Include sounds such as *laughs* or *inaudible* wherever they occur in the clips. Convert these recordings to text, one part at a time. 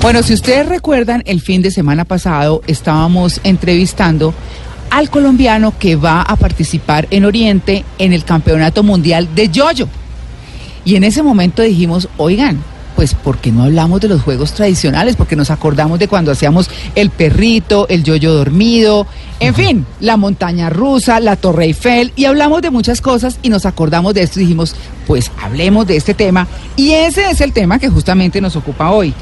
Bueno, si ustedes recuerdan, el fin de semana pasado estábamos entrevistando al colombiano que va a participar en Oriente en el Campeonato Mundial de Yoyo. Y en ese momento dijimos, oigan, pues ¿por qué no hablamos de los juegos tradicionales? Porque nos acordamos de cuando hacíamos el perrito, el yoyo dormido, en fin, la montaña rusa, la Torre Eiffel, y hablamos de muchas cosas y nos acordamos de esto y dijimos, pues hablemos de este tema. Y ese es el tema que justamente nos ocupa hoy.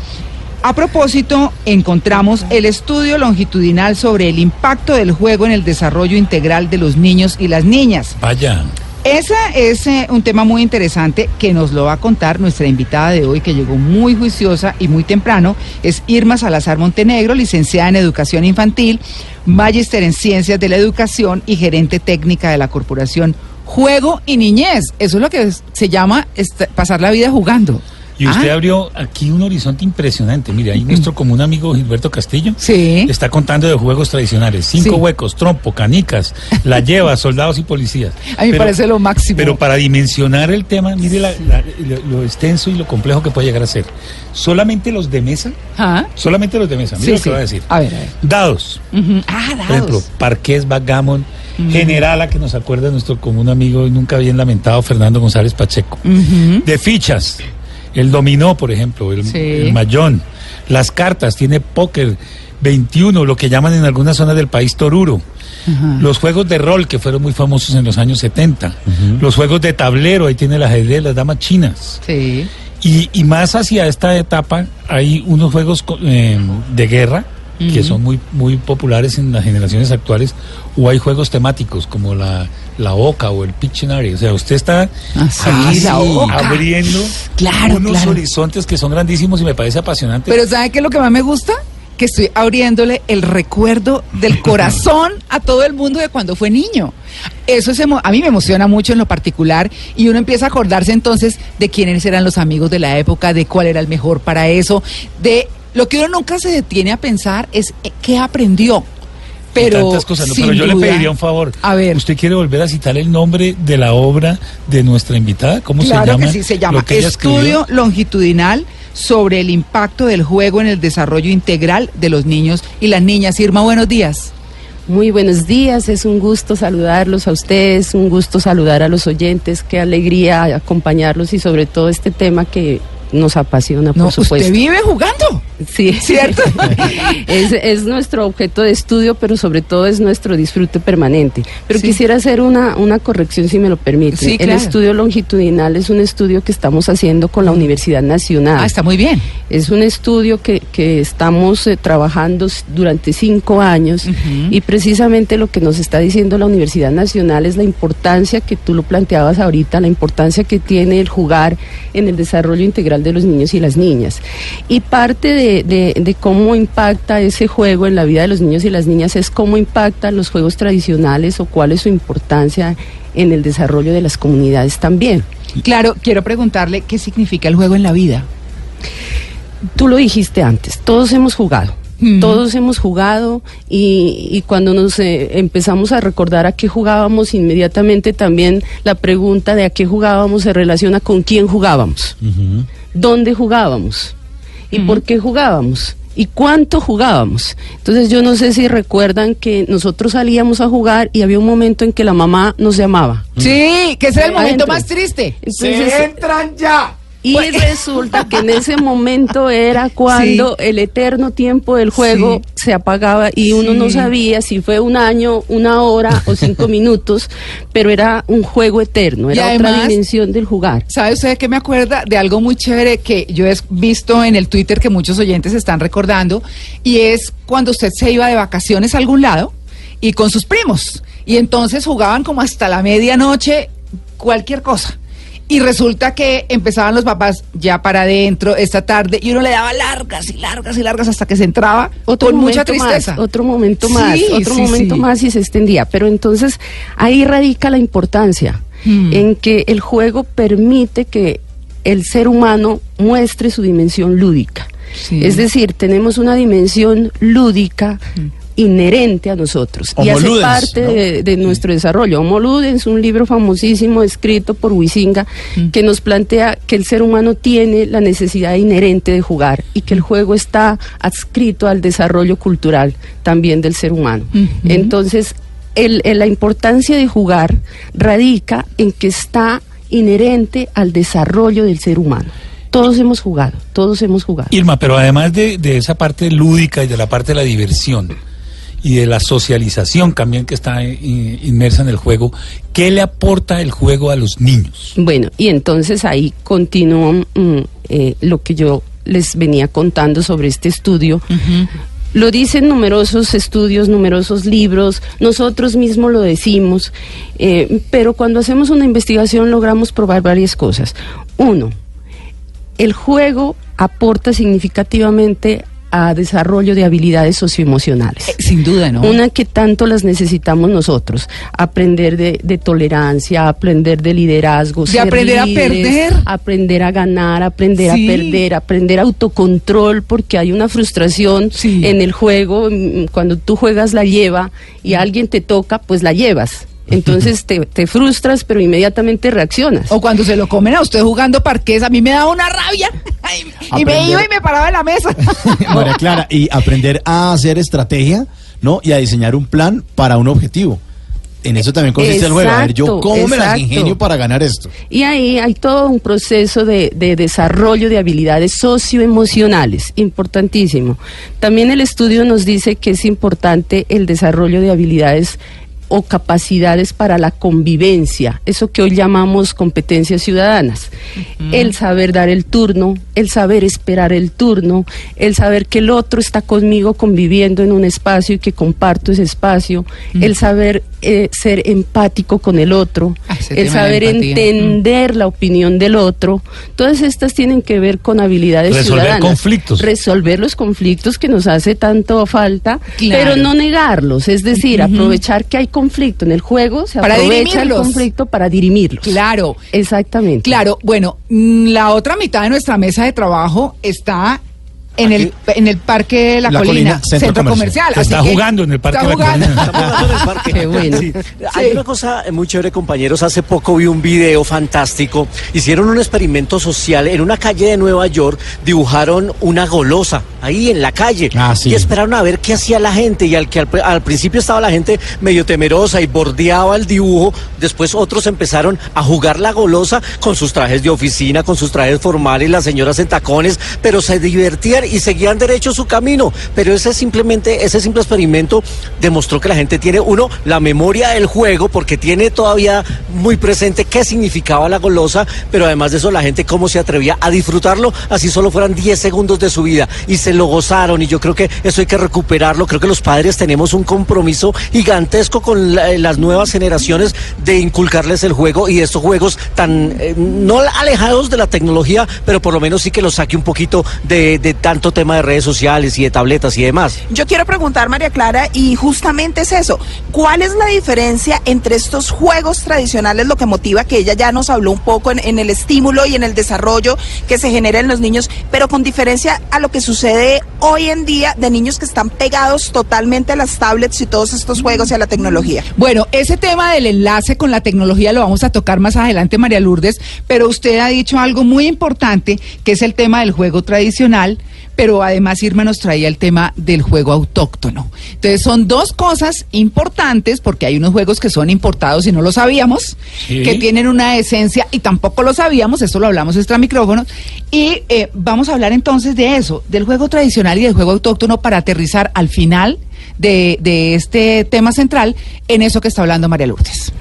A propósito, encontramos el estudio longitudinal sobre el impacto del juego en el desarrollo integral de los niños y las niñas. Vaya. Ese es eh, un tema muy interesante que nos lo va a contar nuestra invitada de hoy, que llegó muy juiciosa y muy temprano. Es Irma Salazar Montenegro, licenciada en Educación Infantil, magíster en Ciencias de la Educación y gerente técnica de la Corporación Juego y Niñez. Eso es lo que se llama pasar la vida jugando. Y usted Ah. abrió aquí un horizonte impresionante. Mire, ahí nuestro común amigo Gilberto Castillo Sí. está contando de juegos tradicionales. Cinco Sí. huecos, trompo, canicas, la *laughs* lleva, soldados y policías. A mí me parece lo máximo. Pero para dimensionar el tema, mire la- la- lo, lo extenso y lo complejo que puede llegar a ser. Solamente los de mesa, Ah, solamente los de mesa. Mire Sí, lo que voy a decir. A ver, a ver. Dados. Ujú. Ah, Por ejemplo, dados. parqués, backgammon, generala, que nos acuerda nuestro común amigo y nunca bien lamentado Fernando González Pacheco. De fichas, el dominó, por ejemplo, el, Sí. el mayón, las cartas, tiene póker, 21, lo que llaman en algunas zonas del país toruro. Ajá. Los juegos de rol que fueron muy famosos en los años 70. Los juegos de tablero, ahí tiene el ajedrez, las damas chinas. Sí. Y, y más hacia esta etapa hay unos juegos eh, de guerra que son muy, muy populares en las generaciones actuales, o hay juegos temáticos como la, la OCA o el Pictionary. O sea, usted está Ah, aquí OCA. abriendo Claro, unos claro. horizontes que son grandísimos y me parece apasionante. Pero ¿sabe qué es lo que más me gusta? Que estoy abriéndole el recuerdo del *laughs* corazón a todo el mundo de cuando fue niño. Eso es a mí me emociona mucho en lo particular y uno empieza a acordarse entonces de quiénes eran los amigos de la época, de cuál era el mejor para eso, de lo que uno nunca se detiene a pensar es eh, qué aprendió. Pero, tantas cosas, pero yo le pediría un favor. A ver. ¿Usted quiere volver a citar el nombre de la obra de nuestra invitada? ¿Cómo Claro se llama? que sí, se llama Estudio? Longitudinal sobre el impacto del juego en el desarrollo integral de los niños y las niñas. Irma, buenos días. Muy buenos días, es un gusto saludarlos a ustedes, un gusto saludar a los oyentes, qué alegría acompañarlos y sobre todo este tema que nos apasiona, No, por supuesto. usted vive jugando. Sí, *laughs* ¿Cierto? *laughs* es, es nuestro objeto de estudio, pero sobre todo es nuestro disfrute permanente. Pero Sí. quisiera hacer una, una corrección, si me lo permite. Sí, El claro. estudio longitudinal es un estudio que estamos haciendo con la Universidad Nacional. Ah, está muy bien. Es un estudio que, que estamos eh, trabajando durante cinco años Ujú. y precisamente lo que nos está diciendo la Universidad Nacional es la importancia que tú lo planteabas ahorita, la importancia que tiene el jugar en el desarrollo integral de los niños y las niñas. Y parte de, de- de cómo impacta ese juego en la vida de los niños y las niñas es cómo impactan los juegos tradicionales o cuál es su importancia en el desarrollo de las comunidades también. Claro, quiero preguntarle qué significa el juego en la vida. Tú lo dijiste antes, todos hemos jugado. Todos hemos jugado y, y cuando nos eh, empezamos a recordar a qué jugábamos, inmediatamente también la pregunta de a qué jugábamos se relaciona con quién jugábamos. Dónde jugábamos y por qué jugábamos y cuánto jugábamos. Entonces yo no sé si recuerdan que nosotros salíamos a jugar y había un momento en que la mamá nos llamaba. Sí, que ese es el momento Adentro. más triste. Entonces, entran ya. Y resulta *laughs* que en ese momento era cuando el eterno tiempo del juego Sí. se apagaba y uno no sabía si fue un año, una hora o cinco *laughs* minutos, pero era un juego eterno, era otra dimensión del jugar. ¿Sabe usted que me acuerda de algo muy chévere que yo he visto en el Twitter que muchos oyentes están recordando? Y es cuando usted se iba de vacaciones a algún lado y con sus primos. Y entonces jugaban como hasta la medianoche cualquier cosa. Y resulta que empezaban los papás ya para adentro esta tarde y uno le daba largas y largas y largas hasta que se entraba Otro con mucha tristeza. más, otro momento más, Sí, otro sí, momento sí. más y se extendía. Pero entonces ahí radica la importancia Hmm. en que el juego permite que el ser humano muestre su dimensión lúdica. Es decir, tenemos una dimensión lúdica inherente a nosotros y hace ludens, parte ¿no? de, de nuestro desarrollo. Homo ludens, un libro famosísimo escrito por Huizinga que nos plantea que el ser humano tiene la necesidad inherente de jugar y que el juego está adscrito al desarrollo cultural también del ser humano. Entonces, el- el- la importancia de jugar radica en que está inherente al desarrollo del ser humano. Todos hemos jugado, todos hemos jugado. Irma, pero además de, de esa parte lúdica y de la parte de la diversión y de la socialización también que está eh, inmersa en el juego, ¿qué le aporta el juego a los niños? Bueno, y entonces ahí continúo mm, eh, lo que yo les venía contando sobre este estudio. Lo dicen numerosos estudios, numerosos libros, nosotros mismos lo decimos, eh, pero cuando hacemos una investigación logramos probar varias cosas. Uno, el juego aporta significativamente a desarrollo de habilidades socioemocionales. Eh, Sin duda, ¿no? Una que tanto las necesitamos nosotros. Aprender de, de tolerancia, aprender de liderazgo. De aprender a perder. Aprender a ganar, aprender Sí. a perder, aprender autocontrol, porque hay una frustración Sí. en el juego. Cuando tú juegas la lleva y alguien te toca, pues la llevas. Entonces te, te frustras, pero inmediatamente reaccionas. O cuando se lo comen a usted jugando parqués, a mí me daba una rabia. Y me iba y me paraba en la mesa. *laughs* María Clara, y aprender a hacer estrategia, ¿no? Y a diseñar un plan para un objetivo. En eso también consiste el juego. A ver, yo Exacto, cómo me las ingenio para ganar esto. Y ahí hay todo un proceso de, de desarrollo de habilidades socioemocionales, importantísimo. También el estudio nos dice que es importante el desarrollo de habilidades o capacidades para la convivencia, eso que hoy llamamos competencias ciudadanas. El saber dar el turno, el saber esperar el turno, el saber que el otro está conmigo conviviendo en un espacio y que comparto ese espacio, el saber eh, ser empático con el otro, Ah, el saber entender la opinión del otro. Todas estas tienen que ver con habilidades Resolver ciudadanas. conflictos. Resolver los conflictos que nos hace tanto falta, Claro. pero no negarlos. Es decir, aprovechar que hay conflicto en el juego, se Para aprovecha el dirimirlos. conflicto para dirimirlos. Claro. Exactamente. Claro, bueno, mm, la otra mitad de nuestra mesa de trabajo está en el, en el Parque de la, La Colina, Colina, centro centro, comercial. está que jugando en el Parque está de la jugando. Colina. Estamos jugando en el parque. Qué bueno. Sí. Hay una cosa muy chévere, compañeros. Hace poco vi un video fantástico. Hicieron un experimento social en una calle de Nueva York. Dibujaron una golosa ahí en la calle. Ah, sí. Y esperaron a ver qué hacía la gente. Y al que al, al principio estaba la gente medio temerosa y bordeaba el dibujo. Después otros empezaron a jugar la golosa con sus trajes de oficina, con sus trajes formales, las señoras en tacones, pero se divertían y seguían derecho su camino. Pero ese simplemente, ese simple experimento demostró que la gente tiene, uno, la memoria del juego, porque tiene todavía muy presente qué significaba la golosa, pero además de eso, la gente cómo se atrevía a disfrutarlo, así solo fueran 10 segundos de su vida, y se lo gozaron, y yo creo que eso hay que recuperarlo, creo que los padres tenemos un compromiso gigantesco con la- las nuevas generaciones de inculcarles el juego y estos juegos tan, eh, no alejados de la tecnología, pero por lo menos sí que los saque un poquito de, de tanto tema de redes sociales y de tabletas y demás. Yo quiero preguntar, María Clara, y justamente es eso. ¿Cuál es la diferencia entre estos juegos tradicionales, lo que motiva que ella ya nos habló un poco en, en el estímulo y en el desarrollo que se genera en los niños, pero con diferencia a lo que sucede hoy en día de niños que están pegados totalmente a las tablets y todos estos juegos y a la tecnología? Bueno, ese tema del enlace con la tecnología lo vamos a tocar más adelante, María Lourdes, pero usted ha dicho algo muy importante, que es el tema del juego tradicional, pero además Irma nos traía el tema del juego autóctono. Entonces son dos cosas importantes, porque hay unos juegos que son importados y no lo sabíamos, Sí. que tienen una esencia y tampoco lo sabíamos, esto lo hablamos extra micrófonos, y eh, vamos a hablar entonces de eso, del juego tradicional y del juego autóctono para aterrizar al final de, de este tema central en eso que está hablando María Lourdes.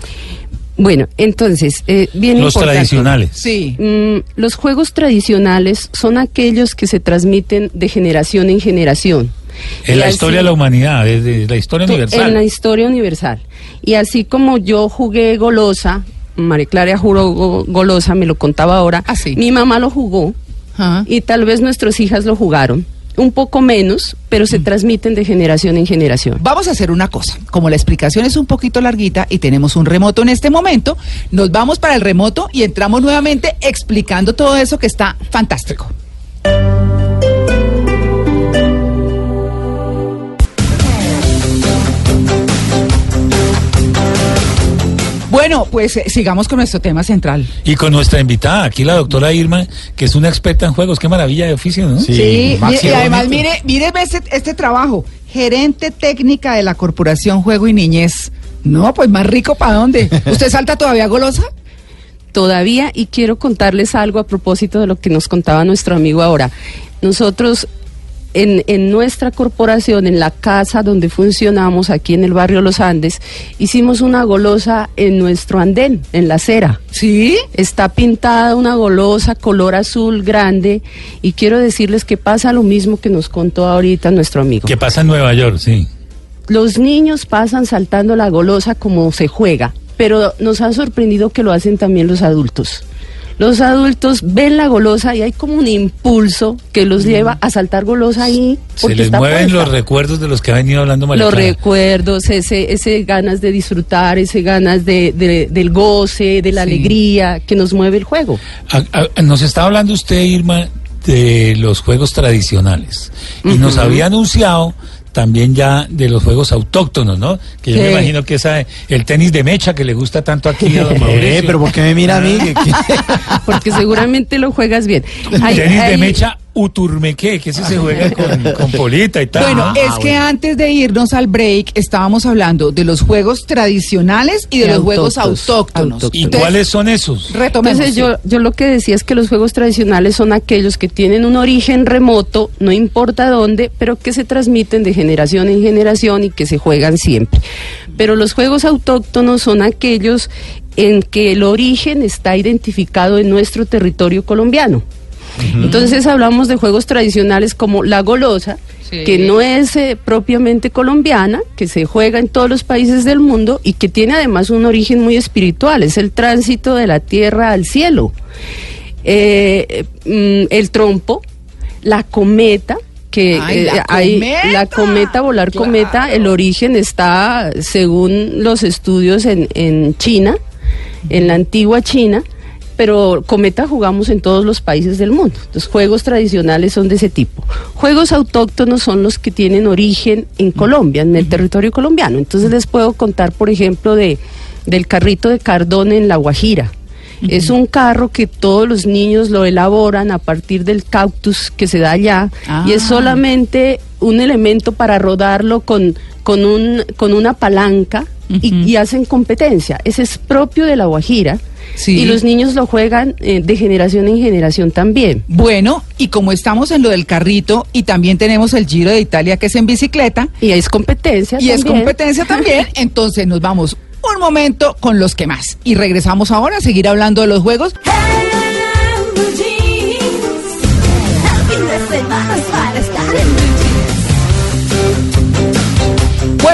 Bueno, entonces, eh, bien Los importante. tradicionales. Sí. Mm, los juegos tradicionales son aquellos que se transmiten de generación en generación. En Y la así- historia de la humanidad, desde la historia to- universal. En la historia universal. Y así como yo jugué golosa, María Clara jugó go- golosa, me lo contaba ahora, Ah, sí. mi mamá lo jugó Ajá. y tal vez nuestras hijas lo jugaron. Un poco menos, pero Mm. se transmiten de generación en generación. Vamos a hacer una cosa. Como la explicación es un poquito larguita y tenemos un remoto en este momento, nos vamos para el remoto y entramos nuevamente explicando todo eso que está fantástico. Bueno, pues eh, sigamos con nuestro tema central. Y con nuestra invitada, aquí la doctora Irma, que es una experta en juegos. Qué maravilla de oficio, ¿no? Sí. Sí, Maxi, y, y además mire, mire este, este trabajo, gerente técnica de la Corporación Juego y Niñez. No, pues más rico para dónde. *laughs* ¿Usted salta todavía golosa? todavía y quiero contarles algo a propósito de lo que nos contaba nuestro amigo ahora. Nosotros en, en nuestra corporación, en la casa donde funcionamos, aquí en el barrio Los Andes, hicimos una golosa en nuestro andén, en la acera. Sí. Está pintada una golosa color azul grande y quiero decirles que pasa lo mismo que nos contó ahorita nuestro amigo. Que pasa en Nueva York, sí. Los niños pasan saltando la golosa como se juega, pero nos ha sorprendido que lo hacen también los adultos. Los adultos ven la golosa y hay como un impulso que los lleva a saltar golosa ahí. Se les está mueven puesta. los recuerdos de los que ha venido hablando María Los recuerdos, ese, ese ganas de disfrutar, ese ganas de, de- del goce, de la Sí. alegría que nos mueve el juego. A- a- nos está hablando usted, Irma, de los juegos tradicionales. Y nos había anunciado también ya de los juegos autóctonos, ¿no? Que yo me imagino que esa, el tenis de mecha que le gusta tanto aquí a don *laughs* Mauricio. Eh, pero ¿por qué me mira a mí? *laughs* Porque seguramente lo juegas bien. Hay- tenis de mecha uturmequé, que ese se juega *laughs* con, con polita y tal. Bueno, Ah, es que bueno. antes de irnos al break estábamos hablando de los juegos tradicionales y de Y los juegos autóctonos. autóctonos. Autóctonos. ¿Y Entonces, cuáles son esos? Retomemos. Entonces yo, yo lo que decía es que los juegos tradicionales son aquellos que tienen un origen remoto, no importa dónde, pero que se transmiten de generación en generación y que se juegan siempre. Pero los juegos autóctonos son aquellos en que el origen está identificado en nuestro territorio colombiano. Entonces hablamos de juegos tradicionales como la golosa, Sí. que no es eh, propiamente colombiana, que se juega en todos los países del mundo y que tiene además un origen muy espiritual, es el tránsito de la tierra al cielo. Eh, mm, el trompo, la cometa, que Ay, eh, la hay cometa. la cometa, volar Claro. cometa, el origen está, según los estudios, en, en China, en la antigua China, pero cometa jugamos en todos los países del mundo. Los juegos tradicionales son de ese tipo. Juegos autóctonos son los que tienen origen en Colombia, en el territorio colombiano. Entonces les puedo contar, por ejemplo, de del carrito de Cardón en La Guajira. Es un carro que todos los niños lo elaboran a partir del cactus que se da allá y es Ah. solamente un elemento para rodarlo con, con, un, con una palanca y, hacen competencia. Ese es propio de La Guajira Sí. y los niños lo juegan eh, de generación en generación también. Bueno, y como estamos en lo del carrito y también tenemos el Giro de Italia que es en bicicleta Y es competencia y es competencia también, *laughs* entonces nos vamos un momento con los que más y regresamos ahora a seguir hablando de los juegos.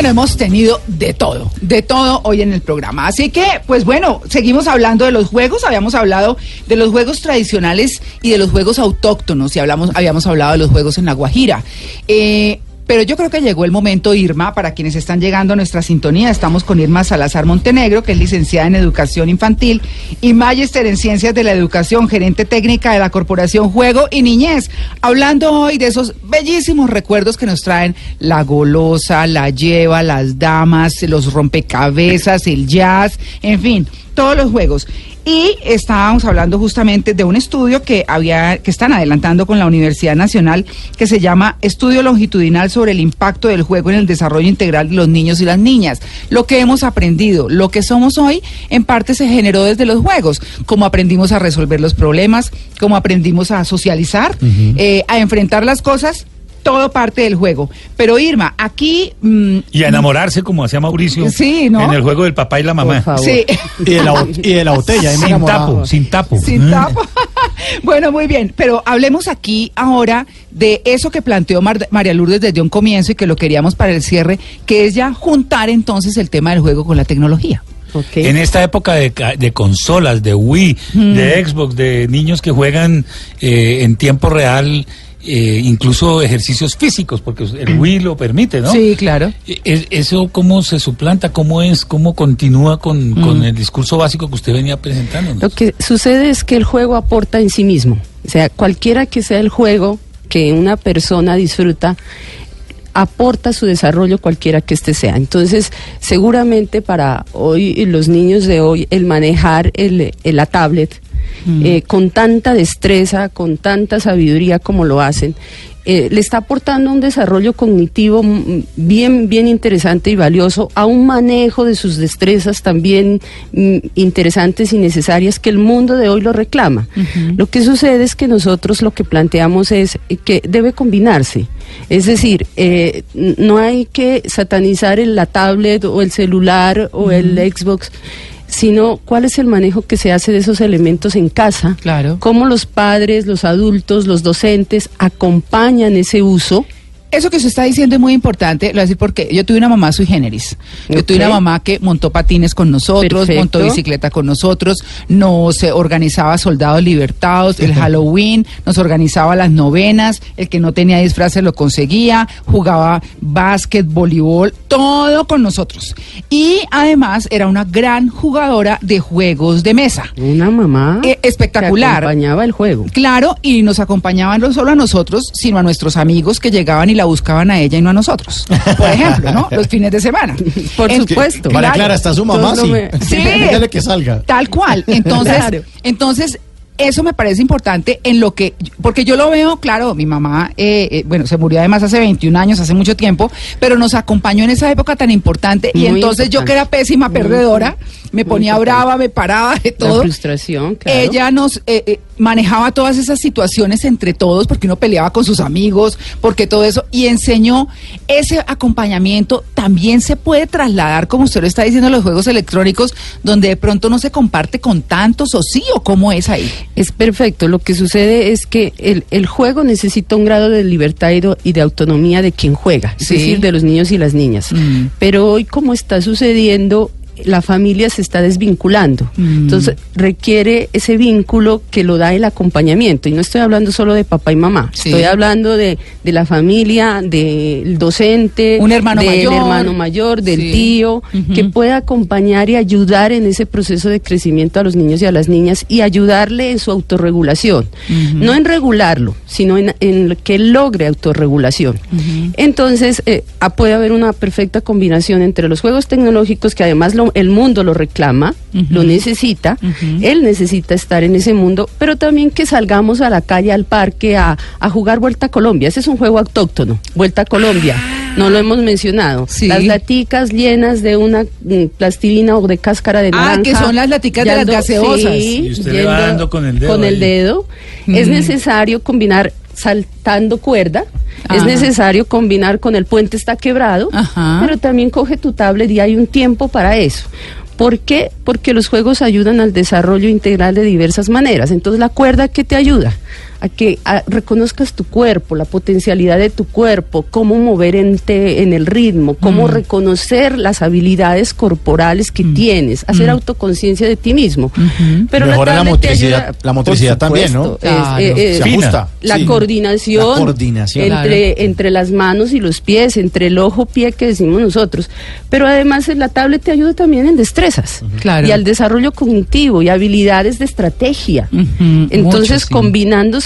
Hemos tenido de todo, de todo hoy en el programa. Así que, pues bueno, seguimos hablando de los juegos. Habíamos hablado de los juegos tradicionales y de los juegos autóctonos y hablamos, habíamos hablado de los juegos en La Guajira. Eh, pero yo creo que llegó el momento, Irma, para quienes están llegando a nuestra sintonía. Estamos con Irma Salazar Montenegro, que es licenciada en Educación Infantil y Magister en Ciencias de la Educación, gerente técnica de la Corporación Juego y Niñez. Hablando hoy de esos bellísimos recuerdos que nos traen la golosa, la lleva, las damas, los rompecabezas, el jazz, en fin, todos los juegos. Y estábamos hablando justamente de un estudio que había, que están adelantando con la Universidad Nacional, que se llama Estudio Longitudinal sobre el impacto del juego en el desarrollo integral de los niños y las niñas. Lo que hemos aprendido, lo que somos hoy, en parte se generó desde los juegos, como aprendimos a resolver los problemas, como aprendimos a socializar, eh, a enfrentar las cosas. Todo parte del juego. Pero Irma, aquí mm, Y a enamorarse, como hacía Mauricio. Sí, ¿no? En el juego del papá y la mamá. Por favor. sí. Y de la, bot- y de la botella. Sin tapo, sin tapo. Sin Mm. tapo. *laughs* bueno, muy bien, pero hablemos aquí ahora de eso que planteó Mar- María Lourdes desde un comienzo y que lo queríamos para el cierre, que es ya juntar entonces el tema del juego con la tecnología. En esta época de, ca- de consolas, de Wii, de Xbox, de niños que juegan eh, en tiempo real, eh, incluso ejercicios físicos, porque el Wii lo permite, ¿no? Sí, claro. E- es- ¿Eso cómo se suplanta? ¿Cómo es? ¿Cómo continúa con, con el discurso básico que usted venía presentando? Lo que sucede es que el juego aporta en sí mismo. O sea, cualquiera que sea el juego que una persona disfruta, aporta su desarrollo cualquiera que este sea. Entonces, seguramente para hoy, los niños de hoy, el manejar el, el- la tablet eh, con tanta destreza, con tanta sabiduría como lo hacen, eh, le está aportando un desarrollo cognitivo mm, bien, bien interesante y valioso, a un manejo de sus destrezas también mm, interesantes y necesarias que el mundo de hoy lo reclama. Lo que sucede es que nosotros lo que planteamos es que debe combinarse. Es decir, eh, no hay que satanizar el- la tablet o el celular o el Xbox sino cuál es el manejo que se hace de esos elementos en casa, Claro. cómo los padres, los adultos, los docentes acompañan ese uso. Eso que usted está diciendo es muy importante, lo voy a decir porque yo tuve una mamá sui generis. Yo tuve una mamá que montó patines con nosotros, Perfecto. montó bicicleta con nosotros, nos eh, organizaba soldados libertados, el *laughs* Halloween, nos organizaba las novenas, el que no tenía disfraz se lo conseguía, jugaba básquet, voleibol, todo con nosotros. Y además era una gran jugadora de juegos de mesa. Una mamá Eh, espectacular. que acompañaba el juego. Claro, y nos acompañaban no solo a nosotros, sino a nuestros amigos que llegaban y la buscaban a ella y no a nosotros. Por ejemplo, ¿no? Los fines de semana. *laughs* Por En- supuesto. María Claro. Clara, está su mamá, Entonces sí. no me- Sí. Que salga. Tal cual. Entonces, Claro. entonces eso me parece importante en lo que, porque yo lo veo, claro, mi mamá, eh, eh, bueno, se murió además hace 21 años, hace mucho tiempo, pero nos acompañó en esa época tan importante y entonces yo que era pésima Muy perdedora, me ponía brava, me paraba de La todo. frustración, claro. Ella nos eh, eh, manejaba todas esas situaciones entre todos, porque uno peleaba con sus amigos, porque todo eso, y enseñó ese acompañamiento. También se puede trasladar, como usted lo está diciendo, a los juegos electrónicos, donde de pronto no se comparte con tantos, o sí, o cómo es ahí. Es perfecto. Lo que sucede es que el, el juego necesita un grado de libertad y de, autonomía de quien juega, es Sí. decir, de los niños y las niñas. Mm. Pero hoy, como está sucediendo, la familia se está desvinculando. Mm. Entonces, requiere ese vínculo que lo da el acompañamiento. Y no estoy hablando solo de papá y mamá, Sí. estoy hablando de, de la familia, del docente, Un hermano del mayor. hermano mayor, del Sí. tío, que pueda acompañar y ayudar en ese proceso de crecimiento a los niños y a las niñas y ayudarle en su autorregulación. No en regularlo, sino en, en que logre autorregulación. Entonces, eh, ah, puede haber una perfecta combinación entre los juegos tecnológicos, que además lo- el mundo lo reclama, lo necesita, él necesita estar en ese mundo, pero también que salgamos a la calle, al parque, a, a jugar Vuelta a Colombia. Ese es un juego autóctono, Vuelta a Colombia. No lo hemos mencionado. Sí. Las laticas llenas de una mm, plastilina o de cáscara de Ah, naranja. que son las laticas de las gaseosas. sí, Y usted le va dando con el dedo Con el dedo. Es necesario combinar saltando cuerda. Es Ajá. necesario combinar con el puente está quebrado. Ajá. Pero también coge tu tablet y hay un tiempo para eso. ¿Por qué? Porque los juegos ayudan al desarrollo integral de diversas maneras. Entonces, la cuerda que te ayuda a que a- reconozcas tu cuerpo, la potencialidad de tu cuerpo, cómo mover en, te- en el ritmo, cómo Mm. reconocer las habilidades corporales que tienes, hacer Mm. autoconciencia de ti mismo. Pero Mejora la motricidad- ayuda, la motricidad también, ¿no? supuesto, Claro. es- eh, eh, Se ajusta. la sí. coordinación, La coordinación. entre, Claro. entre las manos y los pies, entre el ojo-pie que decimos nosotros. Pero además en la tablet te ayuda también en destrezas Claro. y al desarrollo cognitivo y habilidades de estrategia. Entonces, mucho, sí.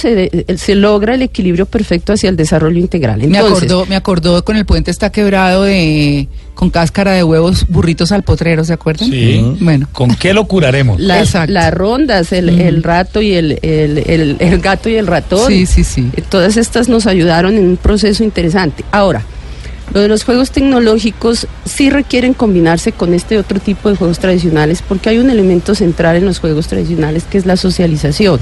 De- eh, se logra el equilibrio perfecto hacia el desarrollo integral. Me acordó, me acordó con el puente está quebrado de con cáscara de huevos, burritos al potrero, ¿se acuerdan? Sí. Bueno. ¿Con qué lo curaremos? las, las rondas, el, el rato y el, el, el- el gato y el ratón. Sí, sí, sí. Eh, Todas estas nos ayudaron en un proceso interesante. Ahora, lo de los juegos tecnológicos sí requieren combinarse con este otro tipo de juegos tradicionales porque hay un elemento central en los juegos tradicionales que es la socialización.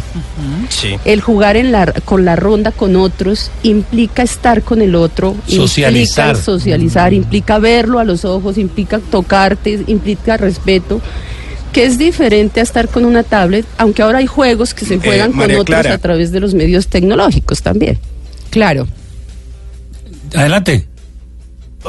Sí. El jugar en la, con la ronda con otros implica estar con el otro, Socializar. implica socializar, implica verlo a los ojos, implica tocarte, implica respeto que es diferente a estar con una tablet, aunque ahora hay juegos que se Eh, juegan con otros Clara. a través de los medios tecnológicos también. Claro. Adelante.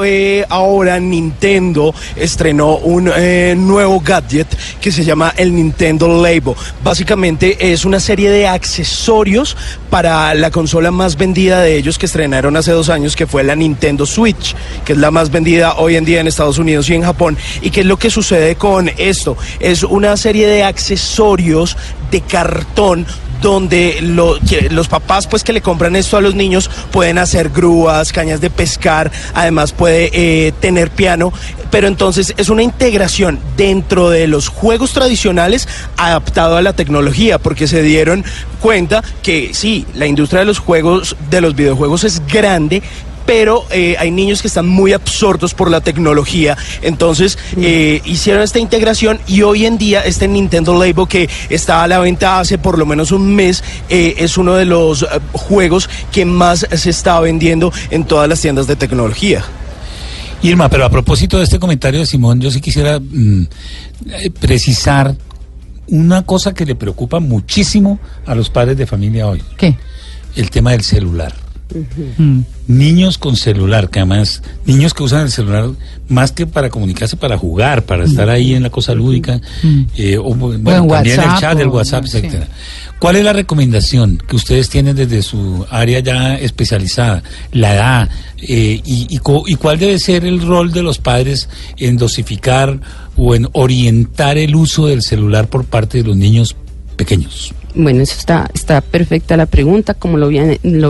Eh, ahora Nintendo estrenó un eh, nuevo gadget que se llama el Nintendo Labo. Básicamente es una serie de accesorios para la consola más vendida de ellos que estrenaron hace dos años, que fue la Nintendo Switch, que es la más vendida hoy en día en Estados Unidos y en Japón. ¿Y qué es lo que sucede con esto? Es una serie de accesorios de cartón donde lo- los papás pues que le compran esto a los niños pueden hacer grúas, cañas de pescar, además puede eh, tener piano, pero entonces es una integración dentro de los juegos tradicionales adaptado a la tecnología, porque se dieron cuenta que sí, la industria de los juegos, de los videojuegos es grande, pero eh, hay niños que están muy absortos por la tecnología. Entonces eh, hicieron esta integración y hoy en día este Nintendo Label que está a la venta hace por lo menos un mes eh, es uno de los eh, juegos que más se está vendiendo en todas las tiendas de tecnología. Irma, pero a propósito de este comentario de Simón, yo sí quisiera mm, precisar una cosa que le preocupa muchísimo a los padres de familia hoy, ¿Qué? el tema del celular. Niños con celular, que además, niños que usan el celular más que para comunicarse, para jugar, para estar ahí en la cosa lúdica, eh, o bueno, en también el WhatsApp, chat, el WhatsApp, sí. etcétera. ¿Cuál es la recomendación que ustedes tienen desde su área ya especializada, la edad, eh, y, y cuál debe ser el rol de los padres en dosificar o en orientar el uso del celular por parte de los niños pequeños? Bueno, eso está, está perfecta la pregunta. Como lo,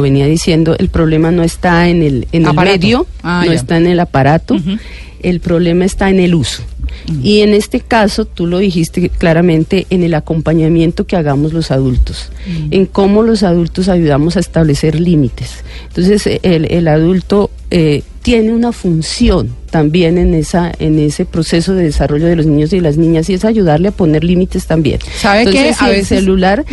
venía diciendo, el problema no está en el, en el Aparato. medio, Ah, no ya. está en el aparato, el problema está en el uso. Y en este caso, tú lo dijiste claramente, en el acompañamiento que hagamos los adultos, en cómo los adultos ayudamos a establecer límites. Entonces, el, el adulto eh, tiene una función también en, esa, en ese proceso de desarrollo de los niños y las niñas y es ayudarle a poner límites también. ¿Sabe qué? Entonces, A si el celular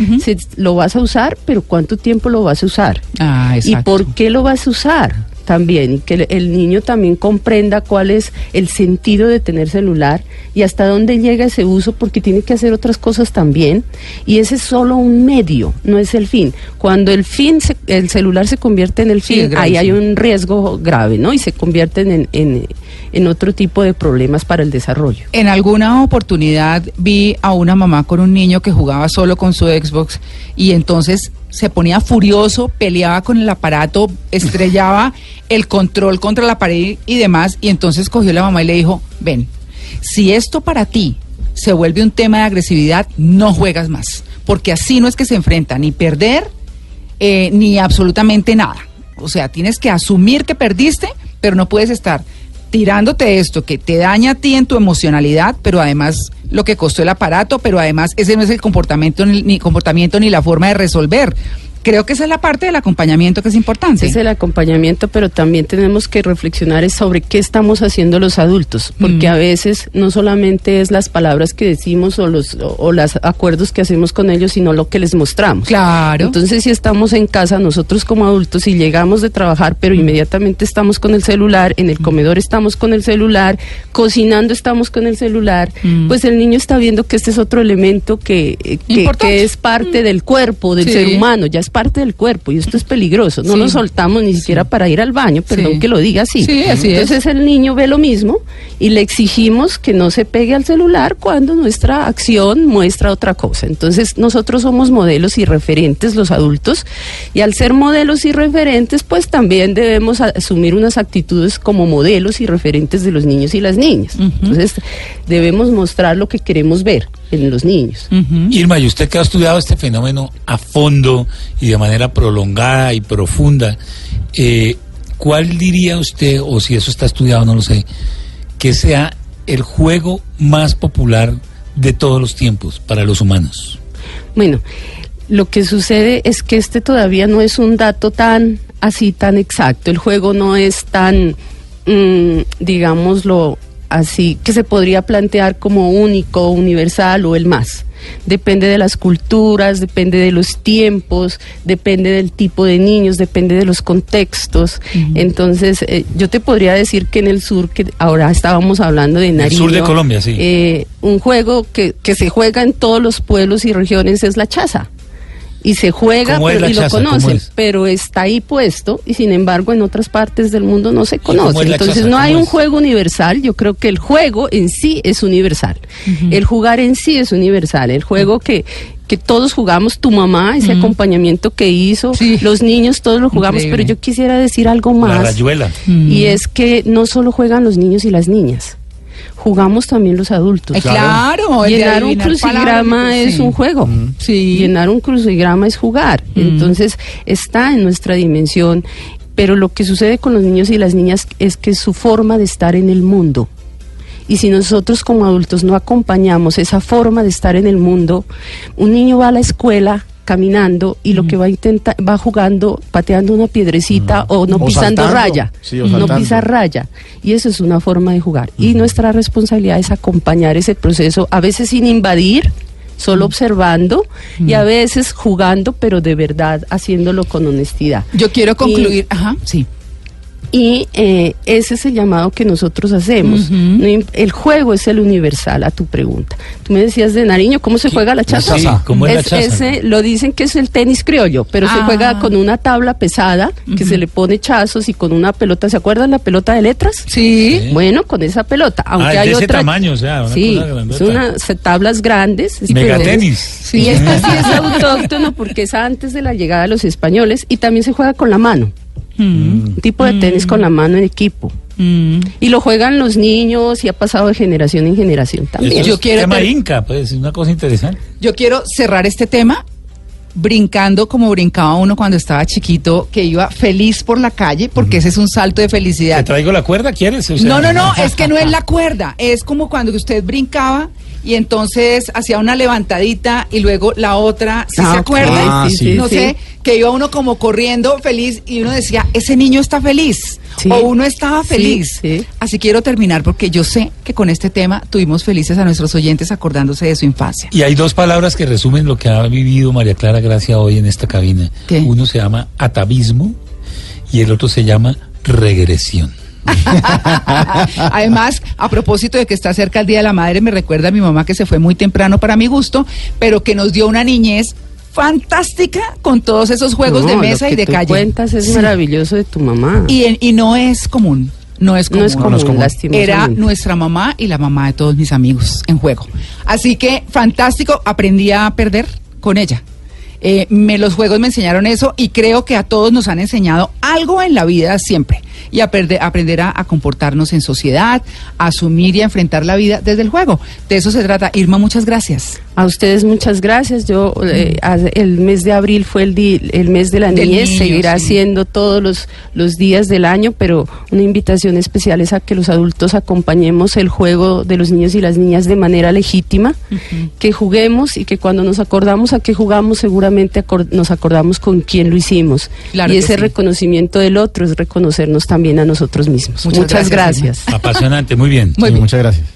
lo vas a usar, pero ¿cuánto tiempo lo vas a usar? Ah, ¿Y exacto. por qué lo vas a usar? También, y que el, niño también comprenda cuál es el sentido de tener celular y hasta dónde llega ese uso, porque tiene que hacer otras cosas también. Y ese es solo un medio, no es el fin. Cuando el fin, se- el celular se convierte en el fin, ahí hay un riesgo grave, ¿no? Y se convierten en, en, en otro tipo de problemas para el desarrollo. En alguna oportunidad vi a una mamá con un niño que jugaba solo con su Xbox y entonces se ponía furioso, peleaba con el aparato, *laughs* estrellaba el control contra la pared y demás y entonces cogió la mamá y le dijo, ven, si esto para ti se vuelve un tema de agresividad, no juegas más, porque así no es que se enfrenta ni perder eh, ni absolutamente nada. O sea, tienes que asumir que perdiste, pero no puedes estar tirándote esto que te daña a ti en tu emocionalidad, pero además lo que costó el aparato, pero además ese no es el comportamiento ni, comportamiento ni la forma de resolver. Creo que esa es la parte del acompañamiento que es importante. Es el acompañamiento, pero también tenemos que reflexionar sobre qué estamos haciendo los adultos, porque Mm. a veces no solamente es las palabras que decimos o los o, o los acuerdos que hacemos con ellos, sino lo que les mostramos. Claro. Entonces, si estamos en casa, nosotros como adultos, y llegamos de trabajar, pero inmediatamente estamos con el celular, en el comedor estamos con el celular, cocinando estamos con el celular, Mm. pues el niño está viendo que este es otro elemento que, eh, que, es parte del cuerpo, del Sí. ser humano, ya es parte del cuerpo, y esto es peligroso. No Sí. lo soltamos ni siquiera para ir al baño, perdón Sí. que lo diga así. Sí, así es. Entonces el niño ve lo mismo y le exigimos que no se pegue al celular cuando nuestra acción muestra otra cosa. Entonces nosotros somos modelos y referentes los adultos y al ser modelos y referentes pues también debemos asumir unas actitudes como modelos y referentes de los niños y las niñas. Entonces debemos mostrar lo que queremos ver en los niños. Irma, y usted que ha estudiado este fenómeno a fondo y de manera prolongada y profunda, eh, ¿cuál diría usted, o si eso está estudiado, no lo sé, que sea el juego más popular de todos los tiempos para los humanos? Bueno, lo que sucede es que este todavía no es un dato tan así, tan exacto. El juego no es tan, mm, digámoslo así, que se podría plantear como único, universal o el más. Depende de las culturas, depende de los tiempos, depende del tipo de niños, depende de los contextos. Entonces, eh, yo te podría decir que en el sur, que ahora estábamos hablando de Nariño, sur de Colombia, sí. eh, un juego que, que se juega en todos los pueblos y regiones es la chaza. Y se juega ¿Cómo es pero- la y lo conocen, es? pero está ahí puesto y sin embargo en otras partes del mundo no se conoce. Entonces chaza? no hay ¿Cómo un es? juego universal, yo creo que el juego en sí es universal. El jugar en sí es universal, el juego que que todos jugamos, tu mamá, ese acompañamiento que hizo, Sí. los niños, todos lo jugamos, Increíble. pero yo quisiera decir algo La más. rayuela. Y es que no solo juegan los niños y las niñas, jugamos también los adultos. Eh, claro, Llenar un crucigrama es sí. un juego. Sí. Llenar un crucigrama es jugar. Entonces está en nuestra dimensión. Pero lo que sucede con los niños y las niñas es que su forma de estar en el mundo. Y si nosotros como adultos no acompañamos esa forma de estar en el mundo, un niño va a la escuela caminando y lo que va a intentar va jugando pateando una piedrecita o no O pisando saltando. raya. Sí, o no saltando. pisa raya. Y eso es una forma de jugar. Y nuestra responsabilidad es acompañar ese proceso a veces sin invadir solo observando y a veces jugando pero de verdad haciéndolo con honestidad. Yo quiero concluir, ajá, sí. Y eh, ese es el llamado que nosotros hacemos. El juego es el universal a tu pregunta. Tú me decías de Nariño, ¿cómo se juega la chaza? Sí, ¿cómo es la Es- chaza? ese lo dicen que es el tenis criollo, pero se Ah. juega con una tabla pesada que se le pone chazos y con una pelota. ¿Se acuerdan la pelota de letras? Sí. Sí. Bueno, con esa pelota, aunque Ah, es hay de ese otra tamaño, o sea, una sí, son unas tablas grandes. es- Megatenis. Y esta sí es autóctono porque es antes de la llegada de los españoles y también se juega con la mano. Mm, Un tipo de tenis con la mano en equipo. mm. Y lo juegan los niños y ha pasado de generación en generación también. Yo quiero tema ter- Inca, pues, es una cosa interesante. Yo quiero cerrar este tema brincando como brincaba uno cuando estaba chiquito, que iba feliz por la calle, porque ese es un salto de ¿Te felicidad. traigo la cuerda, quieres? O sea, No, no, no, *laughs* es que no es la cuerda, es como cuando usted brincaba y entonces hacía una levantadita y luego la otra, ¿sí Ah, se ok. acuerda? Ah, sí. no sí. sé, que iba uno como corriendo feliz y uno decía, ese niño está feliz Sí. o uno estaba Sí, feliz. sí. Así quiero terminar porque yo sé que con este tema tuvimos felices a nuestros oyentes acordándose de su infancia. Y hay dos palabras que resumen lo que ha vivido María Clara Gracia hoy en esta cabina. ¿Qué? Uno se llama atavismo y el otro se llama regresión. *laughs* Además, a propósito de que está cerca el Día de la Madre, me recuerda a mi mamá que se fue muy temprano para mi gusto, pero que nos dio una niñez fantástica con todos esos juegos No, de lo mesa y de tú calle. cuentas es Sí. maravilloso de tu mamá. Y, en- y no es común. No es común. no es común, no es común. lastimosamente. Era nuestra mamá y la mamá de todos mis amigos en juego. Así que fantástico, aprendí a perder con ella. Eh, me, los juegos me enseñaron eso y creo que a todos nos han enseñado algo en la vida siempre. Y a perder- aprender a, a comportarnos en sociedad, a asumir y a enfrentar la vida desde el juego. De eso se trata. Irma, muchas gracias. A ustedes muchas gracias. Yo eh, el mes de abril fue el, di- el mes de la Del niñez, niño, seguirá sí. siendo todos los, los días del año, pero una invitación especial es a que los adultos acompañemos el juego de los niños y las niñas de manera legítima, que juguemos y que cuando nos acordamos a qué jugamos seguramente nos acordamos con quién lo hicimos. Claro y ese sí. reconocimiento del otro es reconocernos también a nosotros mismos. Muchas Muchas, gracias, gracias. Apasionante, muy bien. Muy Sí, bien. muchas gracias.